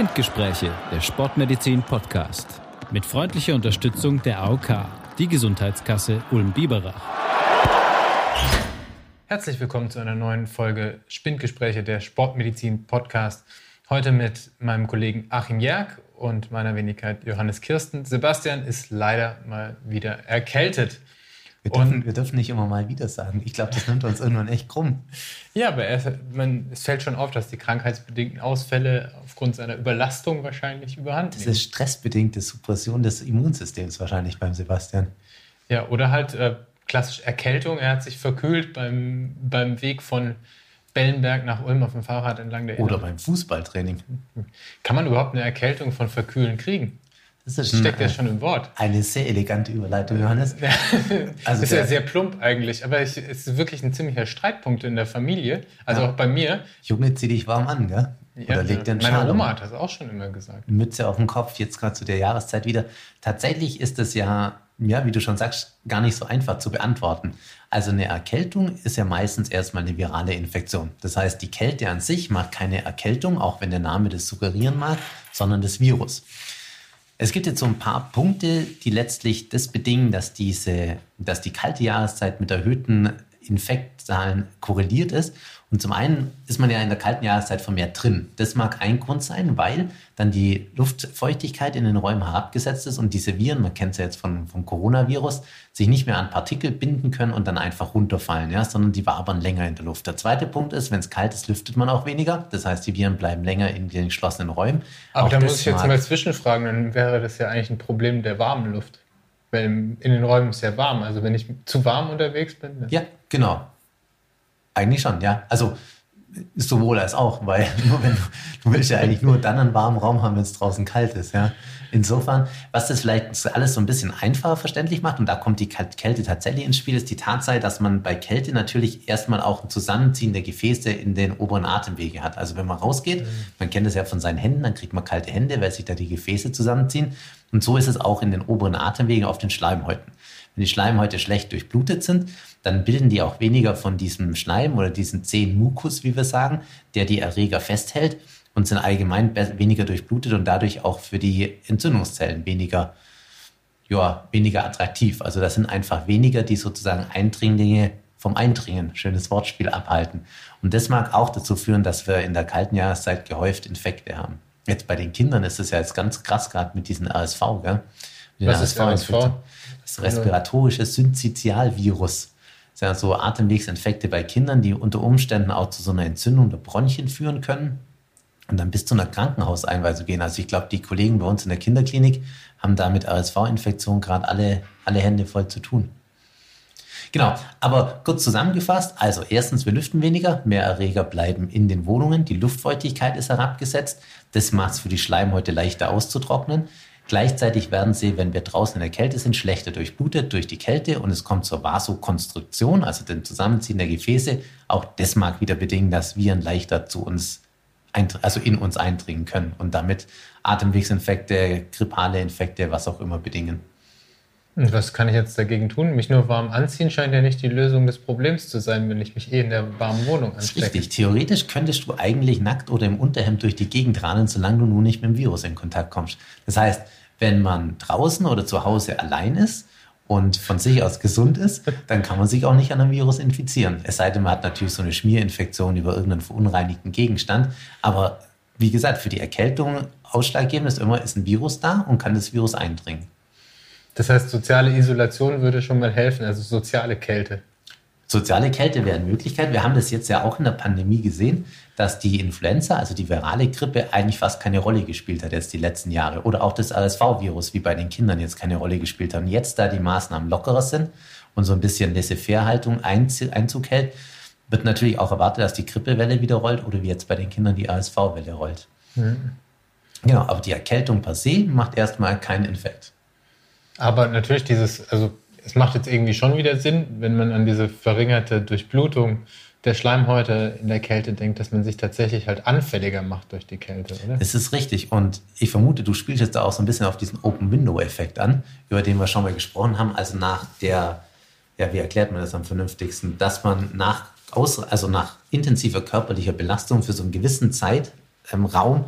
Spindgespräche, der Sportmedizin Podcast. Mit freundlicher Unterstützung der AOK, die Gesundheitskasse Ulm-Biberach. Herzlich willkommen zu einer neuen Folge Spindgespräche, der Sportmedizin Podcast. Heute mit meinem Kollegen Achim Jerk und meiner Wenigkeit Johannes Kirsten. Sebastian ist leider mal wieder erkältet. Wir dürfen, wir dürfen nicht immer mal wieder sagen. Ich glaube, das nimmt uns irgendwann echt krumm. Ja, aber er, man, es fällt schon auf, dass die krankheitsbedingten Ausfälle aufgrund seiner Überlastung wahrscheinlich überhand nehmen. Das ist stressbedingte Suppression des Immunsystems wahrscheinlich beim Sebastian. Ja, oder halt äh, klassisch Erkältung. Er hat sich verkühlt beim, beim Weg von Bellenberg nach Ulm auf dem Fahrrad entlang der Oder beim Fußballtraining. Kann man überhaupt eine Erkältung von Verkühlen kriegen? Das steckt ja schon im Wort. Eine sehr elegante Überleitung, Johannes. also ist ja sehr plump eigentlich, aber es ist wirklich ein ziemlicher Streitpunkt in der Familie. Also ja. auch bei mir. Junge, zieh dich warm an, gell? Oder ja, leg den Meine Schal Oma hat das auch schon immer gesagt. Mütze auf dem Kopf, jetzt gerade zu der Jahreszeit wieder. Tatsächlich ist es ja, ja, wie du schon sagst, gar nicht so einfach zu beantworten. Also eine Erkältung ist ja meistens erstmal eine virale Infektion. Das heißt, die Kälte an sich macht keine Erkältung, auch wenn der Name das suggerieren mag, sondern das Virus. Es gibt jetzt so ein paar Punkte, die letztlich das bedingen, dass diese, dass die kalte Jahreszeit mit erhöhten Infektzahlen korreliert ist. Und zum einen ist man ja in der kalten Jahreszeit vermehrt drin. Das mag ein Grund sein, weil dann die Luftfeuchtigkeit in den Räumen herabgesetzt ist und diese Viren, man kennt es ja jetzt von, vom Coronavirus, sich nicht mehr an Partikel binden können und dann einfach runterfallen, ja, sondern die wabern länger in der Luft. Der zweite Punkt ist, wenn es kalt ist, lüftet man auch weniger. Das heißt, die Viren bleiben länger in den geschlossenen Räumen. Aber auch da muss ich jetzt mal zwischenfragen, dann wäre das ja eigentlich ein Problem der warmen Luft. Weil in den Räumen ist ja warm. Also wenn ich zu warm unterwegs bin. Ja, genau. Eigentlich schon, ja. Also sowohl als auch, weil nur wenn du, du willst ja eigentlich nur dann einen warmen Raum haben, wenn es draußen kalt ist, ja. Insofern, was das vielleicht alles so ein bisschen einfacher verständlich macht, und da kommt die Kälte tatsächlich ins Spiel, ist die Tatsache, dass man bei Kälte natürlich erstmal auch ein Zusammenziehen der Gefäße in den oberen Atemwege hat. Also wenn man rausgeht, mhm. man kennt das ja von seinen Händen, dann kriegt man kalte Hände, weil sich da die Gefäße zusammenziehen. Und so ist es auch in den oberen Atemwegen auf den Schleimhäuten. Wenn die Schleimhäute schlecht durchblutet sind, dann bilden die auch weniger von diesem Schleim oder diesem zähen Mukus, wie wir sagen, der die Erreger festhält und sind allgemein weniger durchblutet und dadurch auch für die Entzündungszellen weniger, ja, weniger attraktiv. Also das sind einfach weniger, die sozusagen Eindringlinge vom Eindringen, schönes Wortspiel, abhalten. Und das mag auch dazu führen, dass wir in der kalten Jahreszeit gehäuft Infekte haben. Jetzt bei den Kindern ist es ja jetzt ganz krass gerade mit diesem RSV. Gell? Mit Was ist RSV? Das respiratorische Synzytialvirus ja so Atemwegsinfekte bei Kindern, die unter Umständen auch zu so einer Entzündung der Bronchien führen können und dann bis zu einer Krankenhauseinweisung gehen. Also ich glaube, die Kollegen bei uns in der Kinderklinik haben da mit RSV-Infektionen gerade alle, alle Hände voll zu tun. Genau, aber kurz zusammengefasst, also erstens, wir lüften weniger, mehr Erreger bleiben in den Wohnungen, die Luftfeuchtigkeit ist herabgesetzt, das macht es für die Schleimhäute leichter auszutrocknen. Gleichzeitig werden sie, wenn wir draußen in der Kälte sind, schlechter durchblutet durch die Kälte und es kommt zur Vasokonstruktion, also dem Zusammenziehen der Gefäße. Auch das mag wieder bedingen, dass Viren leichter zu uns, also in uns eindringen können und damit Atemwegsinfekte, grippale Infekte, was auch immer bedingen. Und was kann ich jetzt dagegen tun? Mich nur warm anziehen scheint ja nicht die Lösung des Problems zu sein, wenn ich mich eh in der warmen Wohnung anstecke. Richtig. Theoretisch könntest du eigentlich nackt oder im Unterhemd durch die Gegend rannen, solange du nun nicht mit dem Virus in Kontakt kommst. Das heißt, wenn man draußen oder zu Hause allein ist und von sich aus gesund ist, dann kann man sich auch nicht an einem Virus infizieren. Es sei denn, man hat natürlich so eine Schmierinfektion über irgendeinen verunreinigten Gegenstand. Aber wie gesagt, für die Erkältung ausschlaggebend ist immer, ist ein Virus da und kann das Virus eindringen. Das heißt, soziale Isolation würde schon mal helfen, also soziale Kälte. Soziale Kälte wäre eine Möglichkeit. Wir haben das jetzt ja auch in der Pandemie gesehen, dass die Influenza, also die virale Grippe, eigentlich fast keine Rolle gespielt hat jetzt die letzten Jahre. Oder auch das RSV-Virus, wie bei den Kindern jetzt keine Rolle gespielt hat. Und jetzt, da die Maßnahmen lockerer sind und so ein bisschen Laissez-faire-Haltung Einzug hält, wird natürlich auch erwartet, dass die Grippewelle wieder rollt oder wie jetzt bei den Kindern die RSV-Welle rollt. Mhm. Genau, aber die Erkältung per se macht erstmal keinen Infekt. Aber natürlich dieses, also es macht jetzt irgendwie schon wieder Sinn, wenn man an diese verringerte Durchblutung der Schleimhäute in der Kälte denkt, dass man sich tatsächlich halt anfälliger macht durch die Kälte, oder? Es ist richtig. Und ich vermute, du spielst jetzt da auch so ein bisschen auf diesen Open-Window-Effekt an, über den wir schon mal gesprochen haben. Also nach der, ja, wie erklärt man das am vernünftigsten, dass man nach, also nach intensiver körperlicher Belastung für so einen gewissen Zeitraum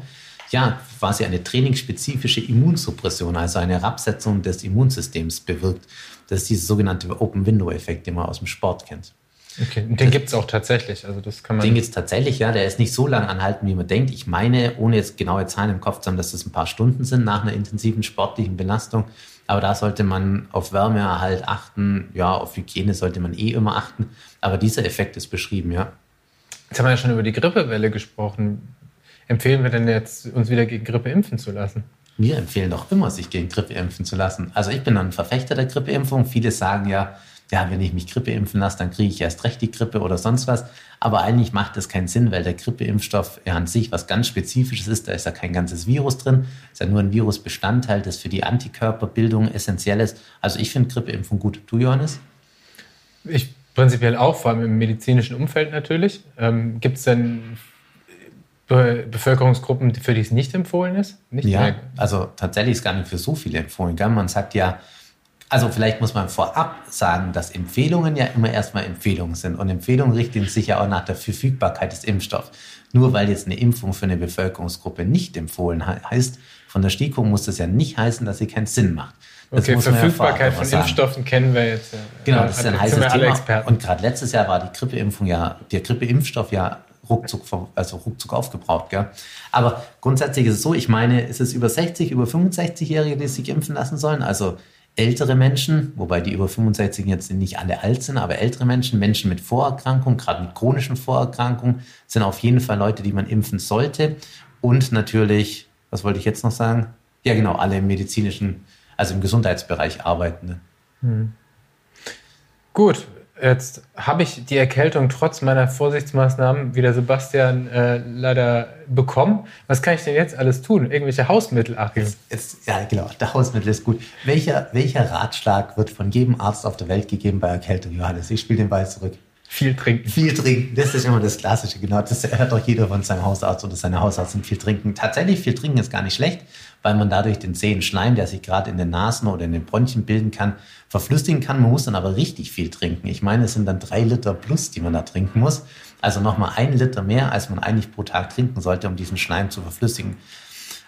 ja quasi eine trainingsspezifische Immunsuppression, also eine Herabsetzung des Immunsystems bewirkt. Das ist dieser sogenannte Open-Window-Effekt, den man aus dem Sport kennt. Okay, und den gibt es auch tatsächlich. Also das kann man den gibt es tatsächlich, ja. Der ist nicht so lang anhalten, wie man denkt. Ich meine, ohne jetzt genaue Zahlen im Kopf zu haben, dass das ein paar Stunden sind nach einer intensiven sportlichen Belastung. Aber da sollte man auf Wärmeerhalt achten. Ja, auf Hygiene sollte man eh immer achten. Aber dieser Effekt ist beschrieben, ja. Jetzt haben wir ja schon über die Grippewelle gesprochen. Empfehlen wir denn jetzt, uns wieder gegen Grippe impfen zu lassen? Wir empfehlen doch immer, sich gegen Grippe impfen zu lassen. Also ich bin ein Verfechter der Grippeimpfung. Viele sagen ja, ja, wenn ich mich Grippe impfen lasse, dann kriege ich erst recht die Grippe oder sonst was. Aber eigentlich macht das keinen Sinn, weil der Grippeimpfstoff ja an sich was ganz Spezifisches ist. Da ist ja kein ganzes Virus drin. Ist ja nur ein Virusbestandteil, das für die Antikörperbildung essentiell ist. Also ich finde Grippeimpfung gut. Du, Johannes? Ich prinzipiell auch, vor allem im medizinischen Umfeld natürlich. Ähm, Gibt es denn Bevölkerungsgruppen, für die es nicht empfohlen ist? Nicht ja, mehr? also tatsächlich ist gar nicht für so viele empfohlen. Gell? Man sagt ja, also vielleicht muss man vorab sagen, dass Empfehlungen ja immer erstmal Empfehlungen sind. Und Empfehlungen richten sich ja auch nach der Verfügbarkeit des Impfstoffs. Nur weil jetzt eine Impfung für eine Bevölkerungsgruppe nicht empfohlen heißt, von der STIKO muss das ja nicht heißen, dass sie keinen Sinn macht. Das okay, Verfügbarkeit von Impfstoffen kennen wir jetzt. Genau, das ist ein heißes Thema. Und gerade letztes Jahr war die Grippeimpfung ja, der Grippeimpfstoff ja ruckzuck, also ruckzuck aufgebraucht. Gell? Aber grundsätzlich ist es so, ich meine, ist es über 60, über 65-Jährige, die sich impfen lassen sollen? Also ältere Menschen, wobei die über 65 jetzt nicht alle alt sind, aber ältere Menschen, Menschen mit Vorerkrankungen, gerade mit chronischen Vorerkrankungen, sind auf jeden Fall Leute, die man impfen sollte. Und natürlich, was wollte ich jetzt noch sagen? Ja, genau, alle im medizinischen, also im Gesundheitsbereich arbeitende. Hm. Gut, Jetzt habe ich die Erkältung trotz meiner Vorsichtsmaßnahmen, wie der Sebastian, äh, leider bekommen. Was kann ich denn jetzt alles tun? Irgendwelche Hausmittel, Achim? Jetzt, jetzt, ja, genau, der Hausmittel ist gut. Welcher, welcher Ratschlag wird von jedem Arzt auf der Welt gegeben bei Erkältung, Johannes? Ich spiele den Ball zurück. Viel trinken. Viel trinken, das ist immer das Klassische, genau. Das hört doch jeder von seinem Hausarzt oder seiner Hausärztin. Viel trinken. Tatsächlich, viel trinken ist gar nicht schlecht, weil man dadurch den zähen Schleim, der sich gerade in den Nasen oder in den Bronchien bilden kann, verflüssigen kann. Man muss dann aber richtig viel trinken. Ich meine, es sind dann drei Liter plus, die man da trinken muss. Also nochmal ein Liter mehr, als man eigentlich pro Tag trinken sollte, um diesen Schleim zu verflüssigen.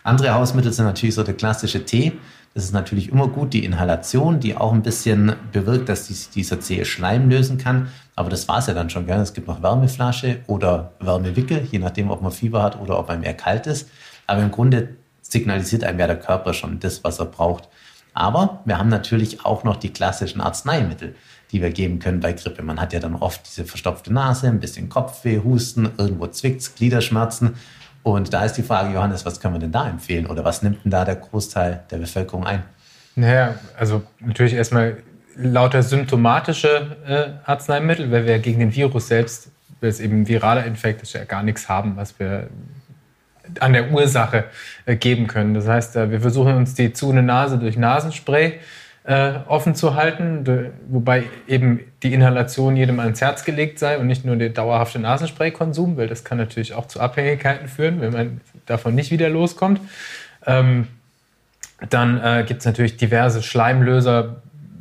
Andere Hausmittel sind natürlich so der klassische Tee. Das ist natürlich immer gut, die Inhalation, die auch ein bisschen bewirkt, dass sich dieser zähe Schleim lösen kann. Aber das war es ja dann schon gerne. Es gibt noch Wärmeflasche oder Wärmewickel, je nachdem, ob man Fieber hat oder ob einem eher kalt ist. Aber im Grunde signalisiert einem ja der Körper schon das, was er braucht. Aber wir haben natürlich auch noch die klassischen Arzneimittel, die wir geben können bei Grippe. Man hat ja dann oft diese verstopfte Nase, ein bisschen Kopfweh, Husten, irgendwo zwickt's, Gliederschmerzen. Und da ist die Frage, Johannes, was können wir denn da empfehlen? Oder was nimmt denn da der Großteil der Bevölkerung ein? Naja, also natürlich erstmal lauter symptomatische äh, Arzneimittel, weil wir gegen den Virus selbst, weil es eben viraler Infekt ist, ja gar nichts haben, was wir an der Ursache äh, geben können. Das heißt, äh, wir versuchen uns die zu Nase durch Nasenspray äh, offen zu halten, wobei eben die Inhalation jedem ans Herz gelegt sei und nicht nur der dauerhafte Nasenspraykonsum, weil das kann natürlich auch zu Abhängigkeiten führen, wenn man davon nicht wieder loskommt. Ähm, dann gibt es natürlich diverse Schleimlöser,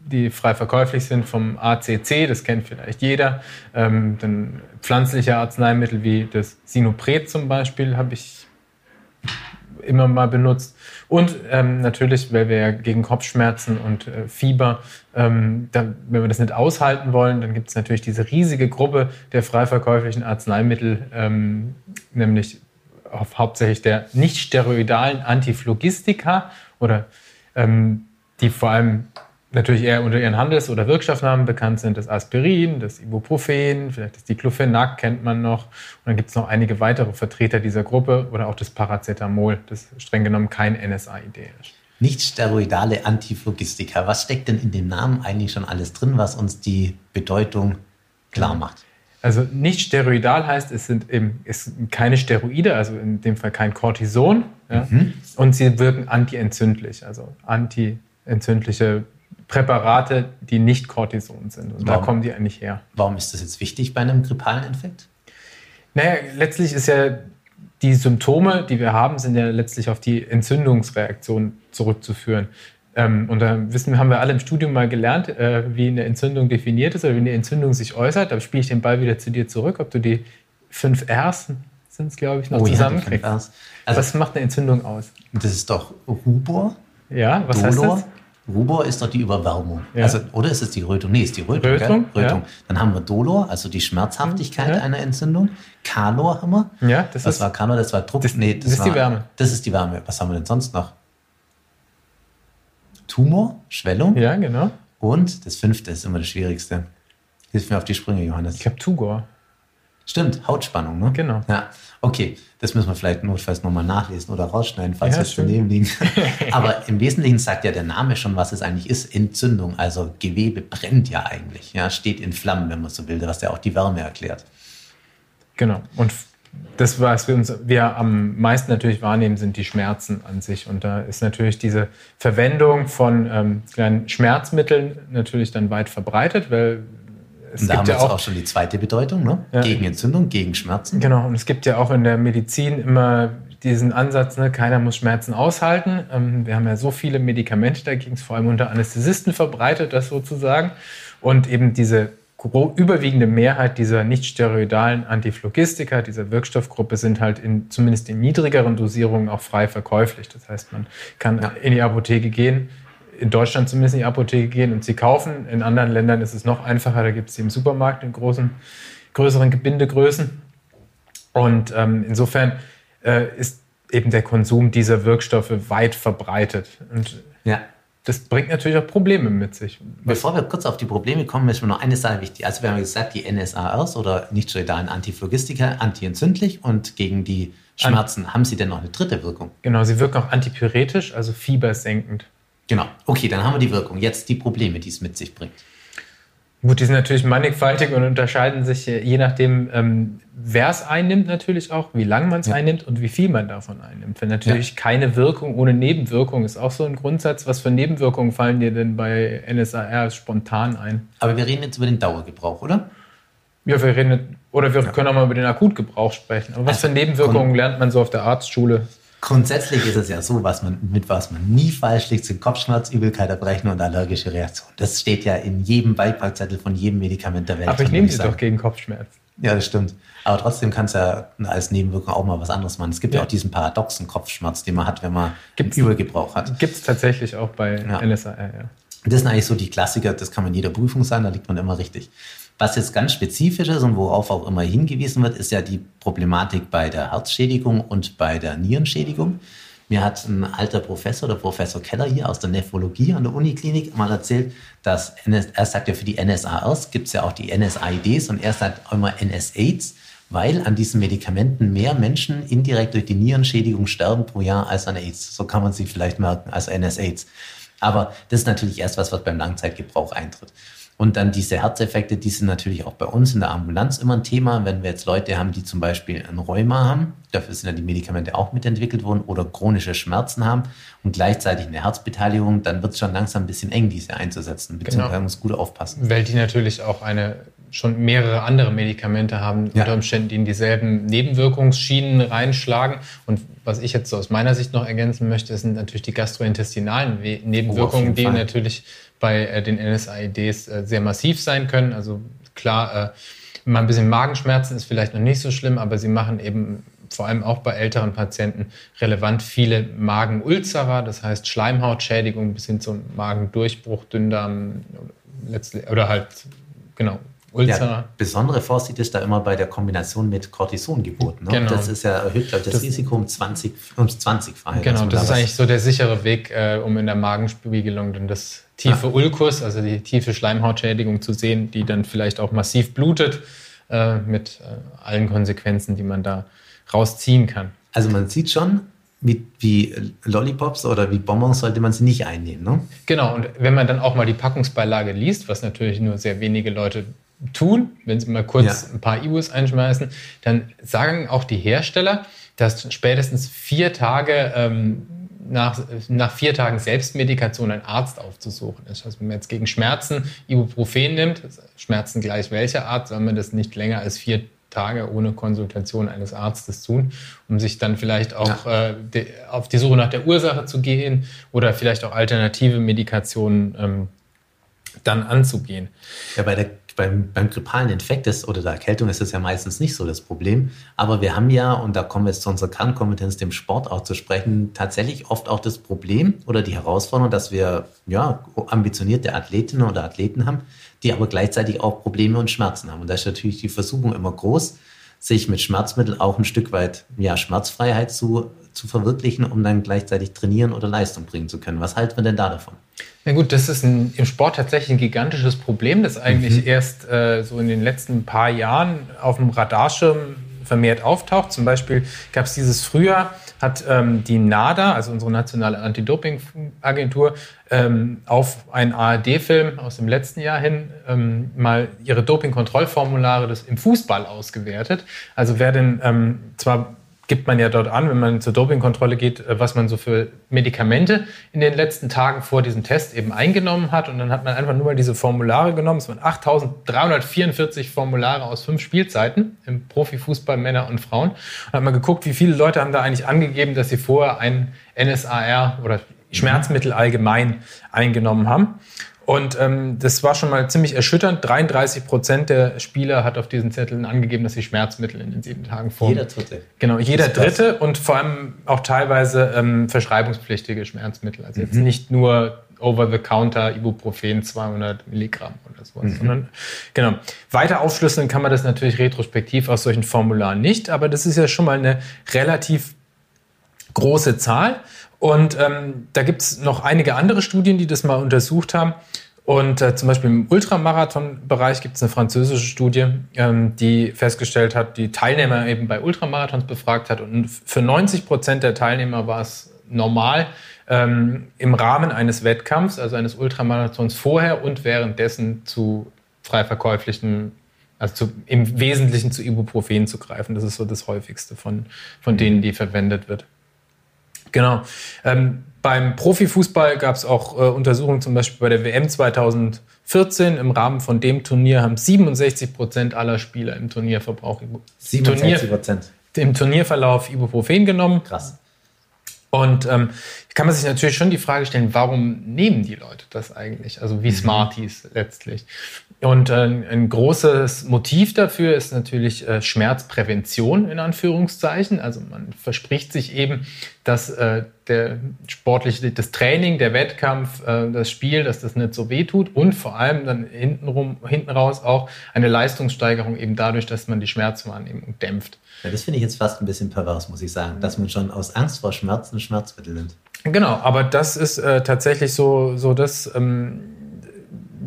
die frei verkäuflich sind vom ACC, das kennt vielleicht jeder. Ähm, dann pflanzliche Arzneimittel wie das Sinopret zum Beispiel habe ich immer mal benutzt. Und ähm, natürlich, weil wir ja gegen Kopfschmerzen und äh, Fieber, ähm, dann, wenn wir das nicht aushalten wollen, dann gibt es natürlich diese riesige Gruppe der frei verkäuflichen Arzneimittel, ähm, nämlich hauptsächlich der nicht steroidalen Antiphlogistika oder ähm, die vor allem natürlich eher unter ihren Handels- oder Wirkstoffnamen bekannt sind. Das Aspirin, das Ibuprofen, vielleicht das Diclofenac kennt man noch. Und dann gibt es noch einige weitere Vertreter dieser Gruppe oder auch das Paracetamol, das streng genommen kein NSAID ist. Nicht steroidale Antiphlogistika. Was steckt denn in dem Namen eigentlich schon alles drin, was uns die Bedeutung klar macht? Also nicht steroidal heißt, es sind eben es sind keine Steroide, also in dem Fall kein Cortison. Ja? Mhm. Und sie wirken antientzündlich, also antientzündliche Präparate, die nicht Cortison sind. Und warum, da kommen die eigentlich her. Warum ist das jetzt wichtig bei einem grippalen Infekt? Naja, letztlich ist ja die Symptome, die wir haben, sind ja letztlich auf die Entzündungsreaktion zurückzuführen. Ähm, und da wissen, haben wir alle im Studium mal gelernt, äh, wie eine Entzündung definiert ist oder wie eine Entzündung sich äußert. Da spiele ich den Ball wieder zu dir zurück, ob du die fünf Rs sind es, glaube ich, noch Oh ja, zusammenkriegst. 5Rs. Also- was macht eine Entzündung aus? Das ist doch Rubor. Ja, was heißt Dolor. das? Rubor ist doch die Überwärmung. Ja. Also, oder ist es die Rötung? Nee, ist die Rötung. Rötung? Rötung. ja. Dann haben wir Dolor, also die Schmerzhaftigkeit Ja. einer Entzündung. Kalor haben wir. Ja, das Was ist war Kalor? Das war Druck. Das- nee, das ist war, die Wärme. Das ist die Wärme. Was haben wir denn sonst noch? Tumor, Schwellung. Ja, genau. Und das fünfte ist immer das Schwierigste. Hilf mir auf die Sprünge, Johannes. Ich habe Tugor. Stimmt, Hautspannung, ne? Genau. Ja, okay. Das müssen wir vielleicht notfalls nochmal nachlesen oder rausschneiden, falls Ja, wir daneben liegen. Aber im Wesentlichen sagt ja der Name schon, was es eigentlich ist. Entzündung, also Gewebe brennt ja eigentlich. Ja, steht in Flammen, wenn man so will, was ja auch die Wärme erklärt. Genau. Und das, was wir uns wir am meisten natürlich wahrnehmen, sind die Schmerzen an sich. Und da ist natürlich diese Verwendung von ähm, kleinen Schmerzmitteln natürlich dann weit verbreitet, weil es Und da haben gibt wir ja jetzt auch auch schon die zweite Bedeutung, ne? Ja. Gegen Entzündung, gegen Schmerzen. Genau, und es gibt ja auch in der Medizin immer diesen Ansatz, ne, keiner muss Schmerzen aushalten. Ähm, wir haben ja so viele Medikamente dagegen, vor allem unter Anästhesisten verbreitet, das sozusagen. Und eben diese überwiegende Mehrheit dieser nicht steroidalen Antiphlogistika, dieser Wirkstoffgruppe, sind halt in, zumindest in niedrigeren Dosierungen auch frei verkäuflich. Das heißt, man kann Ja. in die Apotheke gehen, in Deutschland zumindest in die Apotheke gehen und sie kaufen. In anderen Ländern ist es noch einfacher, da gibt es sie im Supermarkt in großen, größeren Gebindegrößen. Und ähm, insofern äh, ist eben der Konsum dieser Wirkstoffe weit verbreitet. Und Ja. das bringt natürlich auch Probleme mit sich. Bevor wir kurz auf die Probleme kommen, ist mir noch eine Sache wichtig. Also wir haben gesagt, die NSARs oder nicht-steroidalen Antiphlogistika, antientzündlich und gegen die Schmerzen. haben sie denn noch eine dritte Wirkung? Genau, sie wirken auch antipyretisch, also fiebersenkend. Genau. Okay, dann haben wir die Wirkung. Jetzt die Probleme, die es mit sich bringt. Gut, die sind natürlich mannigfaltig und unterscheiden sich äh, je nachdem, ähm, wer es einnimmt natürlich auch, wie lange man es Ja. einnimmt und wie viel man davon einnimmt. Wenn natürlich keine Wirkung ohne Nebenwirkung ist auch so ein Grundsatz. Was für Nebenwirkungen fallen dir denn bei NSAR spontan ein? Aber wir reden jetzt über den Dauergebrauch, oder? Ja, wir reden, oder wir können auch mal über den Akutgebrauch sprechen. Aber was Also, für Nebenwirkungen lernt man so auf der Arztschule? Grundsätzlich ist es ja so, was man, mit was man nie falsch liegt, sind Kopfschmerz, Übelkeit, Erbrechen und allergische Reaktionen. Das steht ja in jedem Beipackzettel von jedem Medikament der Welt. Aber ich nehme sie doch gegen Kopfschmerzen. Ja, das stimmt. Aber trotzdem kann es ja als Nebenwirkung auch mal was anderes machen. Es gibt ja, Ja. auch diesen paradoxen Kopfschmerz, den man hat, wenn man Gibt's- Übergebrauch hat. Gibt es tatsächlich auch bei Ja. NSAR, ja. Das sind eigentlich so die Klassiker, das kann man in jeder Prüfung sein, da liegt man immer richtig. Was jetzt ganz spezifisch ist und worauf auch immer hingewiesen wird, ist ja die Problematik bei der Herzschädigung und bei der Nierenschädigung. Mir hat ein alter Professor, der Professor Keller hier aus der Nephrologie an der Uniklinik, mal erzählt, dass er sagt ja für die NSARs gibt es ja auch die NSAIDs und er sagt immer NSAIDs, weil an diesen Medikamenten mehr Menschen indirekt durch die Nierenschädigung sterben pro Jahr als an AIDS. So kann man sie vielleicht merken, als NSAIDs. Aber das ist natürlich erst was, was beim Langzeitgebrauch eintritt. Und dann diese Herzeffekte, die sind natürlich auch bei uns in der Ambulanz immer ein Thema. Wenn wir jetzt Leute haben, die zum Beispiel ein Rheuma haben, dafür sind ja die Medikamente auch mitentwickelt worden, oder chronische Schmerzen haben und gleichzeitig eine Herzbeteiligung, dann wird es schon langsam ein bisschen eng, diese einzusetzen. Beziehungsweise Genau. muss gut aufpassen. Weil die natürlich auch eine schon mehrere andere Medikamente haben, Ja. unter Umständen, die in dieselben Nebenwirkungsschienen reinschlagen. Und was ich jetzt so aus meiner Sicht noch ergänzen möchte, sind natürlich die gastrointestinalen We Nebenwirkungen, jeden die Fall. natürlich bei äh, den NSAIDs äh, sehr massiv sein können. Also klar, äh, mal ein bisschen Magenschmerzen ist vielleicht noch nicht so schlimm, aber sie machen eben vor allem auch bei älteren Patienten relevant viele Magenulzera, das heißt Schleimhautschädigung bis hin zum Magendurchbruch, Dünndarm letztlich, oder halt genau Ulzera. Ja, besondere Vorsicht ist da immer bei der Kombination mit Cortison geboten. Ne? Genau. Das ist ja erhöht, glaube ich, das, Das- Risiko um 20, um 20 Fall. Genau, das da ist eigentlich so der sichere Weg, äh, um in der Magenspiegelung dann das tiefe Ulkus, also die tiefe Schleimhautschädigung zu sehen, die dann vielleicht auch massiv blutet, äh, mit äh, allen Konsequenzen, die man da rausziehen kann. Also man sieht schon, wie, wie Lollipops oder wie Bonbons sollte man sie nicht einnehmen. Ne? Genau, und wenn man dann auch mal die Packungsbeilage liest, was natürlich nur sehr wenige Leute tun, wenn sie mal kurz Ja. ein paar Ibus einschmeißen, dann sagen auch die Hersteller, dass spätestens vier Tage ähm, nach, nach vier Tagen Selbstmedikation ein Arzt aufzusuchen ist. Also wenn man jetzt gegen Schmerzen Ibuprofen nimmt, Schmerzen gleich welcher Art, soll man das nicht länger als vier Tage ohne Konsultation eines Arztes tun, um sich dann vielleicht auch äh, de, auf die Suche nach der Ursache zu gehen oder vielleicht auch alternative Medikationen ähm, dann anzugehen. Ja, bei der beim, beim grippalen Infekt ist oder der Erkältung ist das ja meistens nicht so das Problem. Aber wir haben ja, und da kommen wir jetzt zu unserer Kernkompetenz, dem Sport auch zu sprechen, tatsächlich oft auch das Problem oder die Herausforderung, dass wir ja ambitionierte Athletinnen oder Athleten haben, die aber gleichzeitig auch Probleme und Schmerzen haben. Und da ist natürlich die Versuchung immer groß, sich mit Schmerzmitteln auch ein Stück weit ja, Schmerzfreiheit zu, zu verwirklichen, um dann gleichzeitig trainieren oder Leistung bringen zu können. Was halten wir denn da davon? Na gut, das ist ein, im Sport tatsächlich ein gigantisches Problem, das eigentlich mhm. erst äh, so in den letzten paar Jahren auf dem Radarschirm vermehrt auftaucht. Zum Beispiel gab es dieses Frühjahr, hat ähm, die NADA, also unsere nationale Anti-Doping-Agentur, ähm, auf einen ARD-Film aus dem letzten Jahr hin ähm, mal ihre Doping-Kontrollformulare im Fußball ausgewertet. Also wer denn ähm, zwar gibt man ja dort an, wenn man zur Dopingkontrolle geht, äh, was man so für Medikamente in den letzten Tagen vor diesem Test eben eingenommen hat. Und dann hat man einfach nur mal diese Formulare genommen. Es waren 8344 Formulare aus fünf Spielzeiten im Profifußball Männer und Frauen. Und hat man geguckt, wie viele Leute haben da eigentlich angegeben, dass sie vorher ein NSAR oder Schmerzmittel allgemein eingenommen haben. Und ähm, das war schon mal ziemlich erschütternd. 33 Prozent der Spieler hat auf diesen Zetteln angegeben, dass sie Schmerzmittel in den sieben Tagen formen. Jeder Dritte. Genau, jeder Dritte und vor allem auch teilweise ähm, verschreibungspflichtige Schmerzmittel. Also mhm. jetzt nicht nur Over-the-Counter Ibuprofen 200 Milligramm oder sowas, mhm. sondern genau. Weiter aufschlüsseln kann man das natürlich retrospektiv aus solchen Formularen nicht, aber das ist ja schon mal eine relativ große Zahl. Und ähm, da gibt es noch einige andere Studien, die das mal untersucht haben. Und äh, zum Beispiel im Ultramarathon-Bereich gibt es eine französische Studie, ähm, die festgestellt hat, die Teilnehmer eben bei Ultramarathons befragt hat. Und für 90 Prozent der Teilnehmer war es normal, ähm, im Rahmen eines Wettkampfs, also eines Ultramarathons vorher und währenddessen zu frei verkäuflichen, also zu, im Wesentlichen zu Ibuprofen zu greifen. Das ist so das häufigste von, von denen, die verwendet wird. Genau. Ähm, beim Profifußball gab es auch äh, Untersuchungen, zum Beispiel bei der WM 2014. Im Rahmen von dem Turnier haben 67 Prozent aller Spieler im Turnierverbrauch 67 Prozent. Im Turnierverlauf Ibuprofen genommen. Krass. Und ähm, kann man sich natürlich schon die Frage stellen, warum nehmen die Leute das eigentlich? Also wie mhm. Smarties letztlich. Und äh, ein großes Motiv dafür ist natürlich äh, Schmerzprävention in Anführungszeichen. Also man verspricht sich eben, dass äh, der sportliche, das Training, der Wettkampf, äh, das Spiel, dass das nicht so weh tut und vor allem dann hintenrum, hinten raus auch eine Leistungssteigerung eben dadurch, dass man die Schmerzwahrnehmung dämpft. Ja, das finde ich jetzt fast ein bisschen pervers, muss ich sagen, dass man schon aus Angst vor Schmerzen Schmerzmittel nimmt. Genau, aber das ist äh, tatsächlich so, so das, ähm,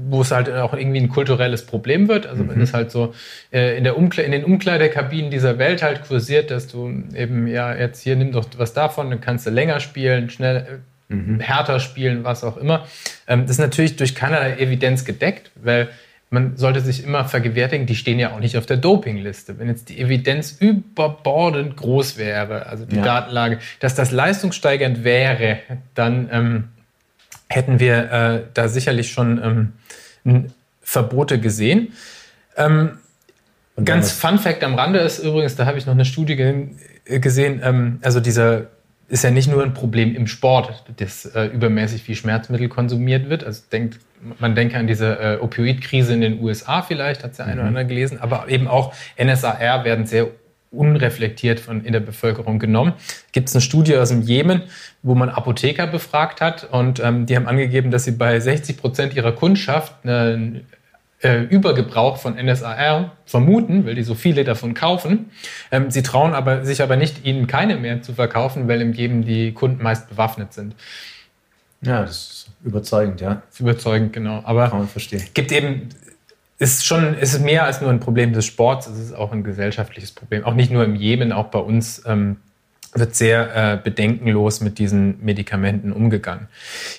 wo es halt auch irgendwie ein kulturelles Problem wird. Also mhm. wenn es halt so äh, in, der Umkle in den Umkleidekabinen dieser Welt halt kursiert, dass du eben, ja, jetzt hier nimm doch was davon, dann kannst du länger spielen, schnell, äh, mhm. härter spielen, was auch immer. Ähm, das ist natürlich durch keinerlei Evidenz gedeckt, weil man sollte sich immer vergewärtigen, die stehen ja auch nicht auf der Dopingliste. Wenn jetzt die Evidenz überbordend groß wäre, also die ja. Datenlage, dass das leistungssteigernd wäre, dann ähm, hätten wir äh, da sicherlich schon ähm, Verbote gesehen. Ähm, ganz Fun Fact am Rande ist übrigens, da habe ich noch eine Studie gesehen, ähm, also dieser ist ja nicht nur ein Problem im Sport, dass äh, übermäßig viel Schmerzmittel konsumiert wird. Also denkt, man denke an diese äh, Opioidkrise in den USA vielleicht, hat es ja mhm. einer oder andere gelesen, aber eben auch NSAR werden sehr unreflektiert von in der Bevölkerung genommen. Gibt es eine Studie aus dem Jemen, wo man Apotheker befragt hat und ähm, die haben angegeben, dass sie bei 60 Prozent ihrer Kundschaft eine äh, Übergebrauch von NSAR vermuten, weil die so viele davon kaufen. Ähm, sie trauen aber, sich aber nicht, ihnen keine mehr zu verkaufen, weil im Geben die Kunden meist bewaffnet sind. Ja, das ist überzeugend, ja. Ist überzeugend, genau. Aber Kann man verstehen. gibt eben, ist schon, ist mehr als nur ein Problem des Sports, es ist auch ein gesellschaftliches Problem. Auch nicht nur im Jemen, auch bei uns ähm, wird sehr äh, bedenkenlos mit diesen Medikamenten umgegangen.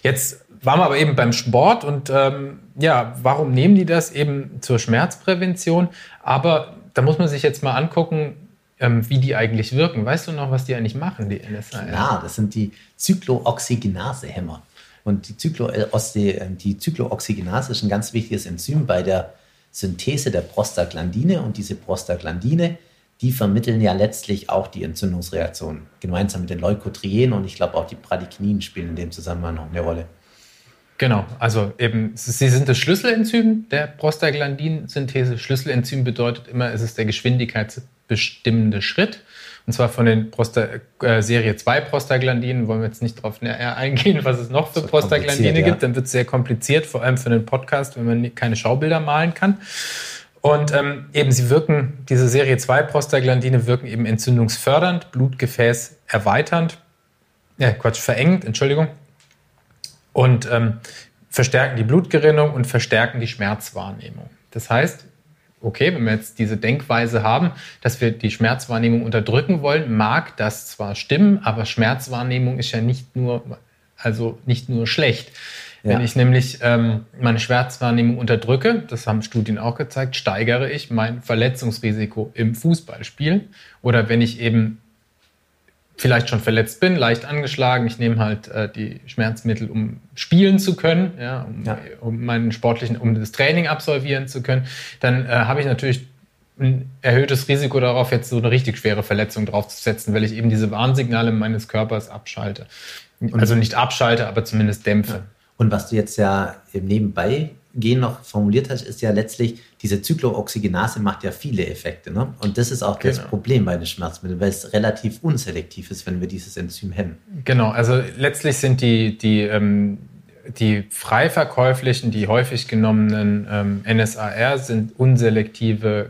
Jetzt waren wir aber eben beim Sport und ähm, ja, warum nehmen die das eben zur Schmerzprävention? Aber da muss man sich jetzt mal angucken, ähm, wie die eigentlich wirken. Weißt du noch, was die eigentlich machen, die NSAID? Ja, das sind die Zyklooxygenase-Hämmer. Und die, äh, äh, Zyklooxygenase ist ein ganz wichtiges Enzym bei der Synthese der Prostaglandine. Und diese Prostaglandine, die vermitteln ja letztlich auch die Entzündungsreaktion. Gemeinsam mit den Leukotrien und ich glaube auch die Bradykinin spielen in dem Zusammenhang noch eine Rolle. Genau, also eben, sie sind das Schlüsselenzym der Prostaglandinsynthese. Schlüsselenzym bedeutet immer, es ist der geschwindigkeitsbestimmende Schritt. Und zwar von den Prosta äh, Serie 2 Prostaglandinen, wollen wir jetzt nicht darauf eingehen, was es noch für Prostaglandine gibt. Dann wird es sehr kompliziert, vor allem für einen Podcast, wenn man keine Schaubilder malen kann. Und ähm, eben sie wirken, diese Serie 2 Prostaglandine wirken eben entzündungsfördernd, Blutgefäß erweiternd, ja Quatsch, verengend, Entschuldigung. Und ähm, verstärken die Blutgerinnung und verstärken die Schmerzwahrnehmung. Das heißt, okay, wenn wir jetzt diese Denkweise haben, dass wir die Schmerzwahrnehmung unterdrücken wollen, mag das zwar stimmen, aber Schmerzwahrnehmung ist ja nicht nur, also nicht nur schlecht. Ja. Wenn ich nämlich ähm, meine Schmerzwahrnehmung unterdrücke, das haben Studien auch gezeigt, steigere ich mein Verletzungsrisiko im Fußballspiel. Oder wenn ich eben vielleicht schon verletzt bin, leicht angeschlagen, ich nehme halt äh, die Schmerzmittel, um spielen zu können, ja, um, ja. um meinen sportlichen, um das Training absolvieren zu können, dann äh, habe ich natürlich ein erhöhtes Risiko darauf, jetzt so eine richtig schwere Verletzung draufzusetzen, weil ich eben diese Warnsignale meines Körpers abschalte. Also nicht abschalte, aber zumindest dämpfe. Ja. Und was du jetzt ja nebenbei gehen noch formuliert hast, ist ja letztlich, diese Zyklooxygenase macht ja viele Effekte. Ne? Und das ist auch genau. das Problem bei den Schmerzmitteln, weil es relativ unselektiv ist, wenn wir dieses Enzym hemmen. Genau, also letztlich sind die, die, ähm, die frei verkäuflichen, die häufig genommenen ähm, NSAR sind unselektive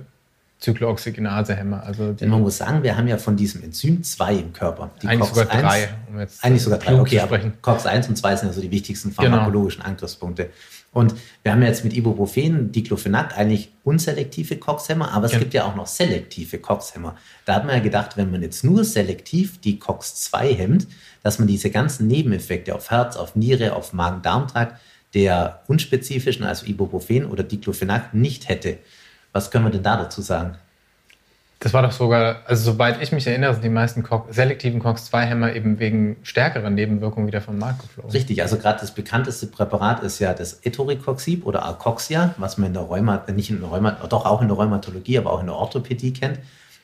Cyclooxygenasehemmer. Also Denn man muss sagen, wir haben ja von diesem Enzym zwei im Körper. Die eigentlich COX sogar drei. Um jetzt eigentlich sogar drei, okay, aber COX 1 und 2 sind also die wichtigsten pharmakologischen genau. Angriffspunkte. Und wir haben jetzt mit Ibuprofen, Diclofenac eigentlich unselektive COX-Hämmer, aber es ja. gibt ja auch noch selektive COX-Hämmer. Da hat man ja gedacht, wenn man jetzt nur selektiv die COX-2 hemmt, dass man diese ganzen Nebeneffekte auf Herz, auf Niere, auf Magen-Darm-Trakt der unspezifischen, also Ibuprofen oder Diclofenac, nicht hätte. Was können wir denn da dazu sagen? Das war doch sogar, also soweit ich mich erinnere, sind die meisten Co selektiven COX-2-Hämmer eben wegen stärkeren Nebenwirkungen wieder vom Markt geflogen. Richtig, also gerade das bekannteste Präparat ist ja das Etoricoxib oder Arcoxia, was man in der Rheumat, nicht in der Rheumat, doch auch in der Rheumatologie, aber auch in der Orthopädie kennt.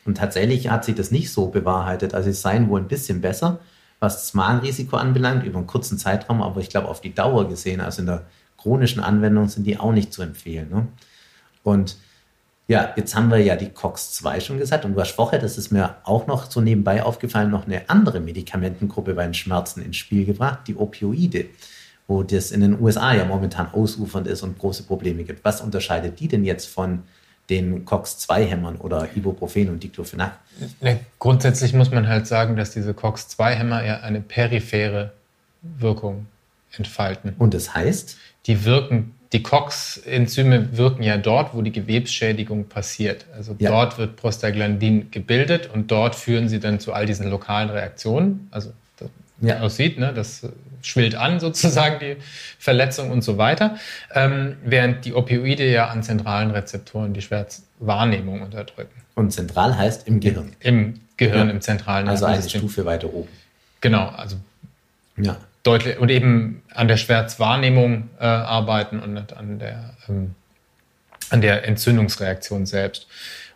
Und tatsächlich hat sich das nicht so bewahrheitet. Also es seien wohl ein bisschen besser, was das Magenrisiko anbelangt, über einen kurzen Zeitraum, aber ich glaube auf die Dauer gesehen, also in der chronischen Anwendung sind die auch nicht zu empfehlen. Ne? Und ja, jetzt haben wir ja die COX-2 schon gesagt und du hast vorher, das ist mir auch noch so nebenbei aufgefallen, noch eine andere Medikamentengruppe bei den Schmerzen ins Spiel gebracht, die Opioide, wo das in den USA ja momentan ausufernd ist und große Probleme gibt. Was unterscheidet die denn jetzt von den COX-2-Hämmern oder Ibuprofen und Diclofenac? Ja, grundsätzlich muss man halt sagen, dass diese COX-2-Hämmer eher eine periphere Wirkung entfalten. Und das heißt? Die wirken die COX-Enzyme wirken ja dort, wo die Gewebsschädigung passiert. Also ja. dort wird Prostaglandin gebildet und dort führen sie dann zu all diesen lokalen Reaktionen. Also das ja. aussieht, ne, das schwillt an sozusagen die Verletzung und so weiter. Ähm, während die Opioide ja an zentralen Rezeptoren die Schmerzwahrnehmung unterdrücken. Und zentral heißt im Gehirn. Im Gehirn, ja. im zentralen Also eine Stufe weiter oben. Genau, also ja deutlich und eben an der Schmerzwahrnehmung äh, arbeiten und nicht an der, ähm, an der Entzündungsreaktion selbst.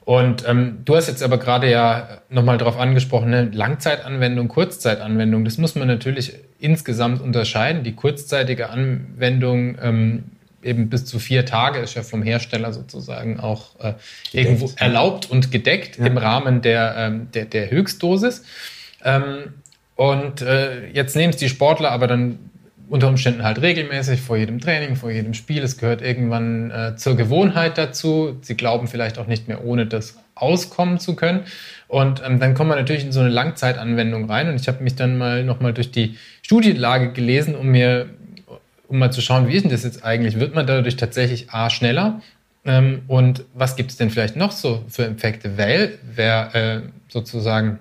Und ähm, du hast jetzt aber gerade ja nochmal darauf angesprochen, ne? Langzeitanwendung, Kurzzeitanwendung, das muss man natürlich insgesamt unterscheiden. Die kurzzeitige Anwendung ähm, eben bis zu vier Tage ist ja vom Hersteller sozusagen auch äh, irgendwo erlaubt und gedeckt ja. im Rahmen der, ähm, der, der Höchstdosis. Ähm, und äh, jetzt nehmen es die Sportler aber dann unter Umständen halt regelmäßig vor jedem Training, vor jedem Spiel. Es gehört irgendwann äh, zur Gewohnheit dazu. Sie glauben vielleicht auch nicht mehr ohne das auskommen zu können. Und ähm, dann kommt man natürlich in so eine Langzeitanwendung rein. Und ich habe mich dann mal nochmal durch die Studienlage gelesen, um mir, um mal zu schauen, wie ist denn das jetzt eigentlich? Wird man dadurch tatsächlich A schneller? Ähm, und was gibt es denn vielleicht noch so für Effekte? Weil wer äh, sozusagen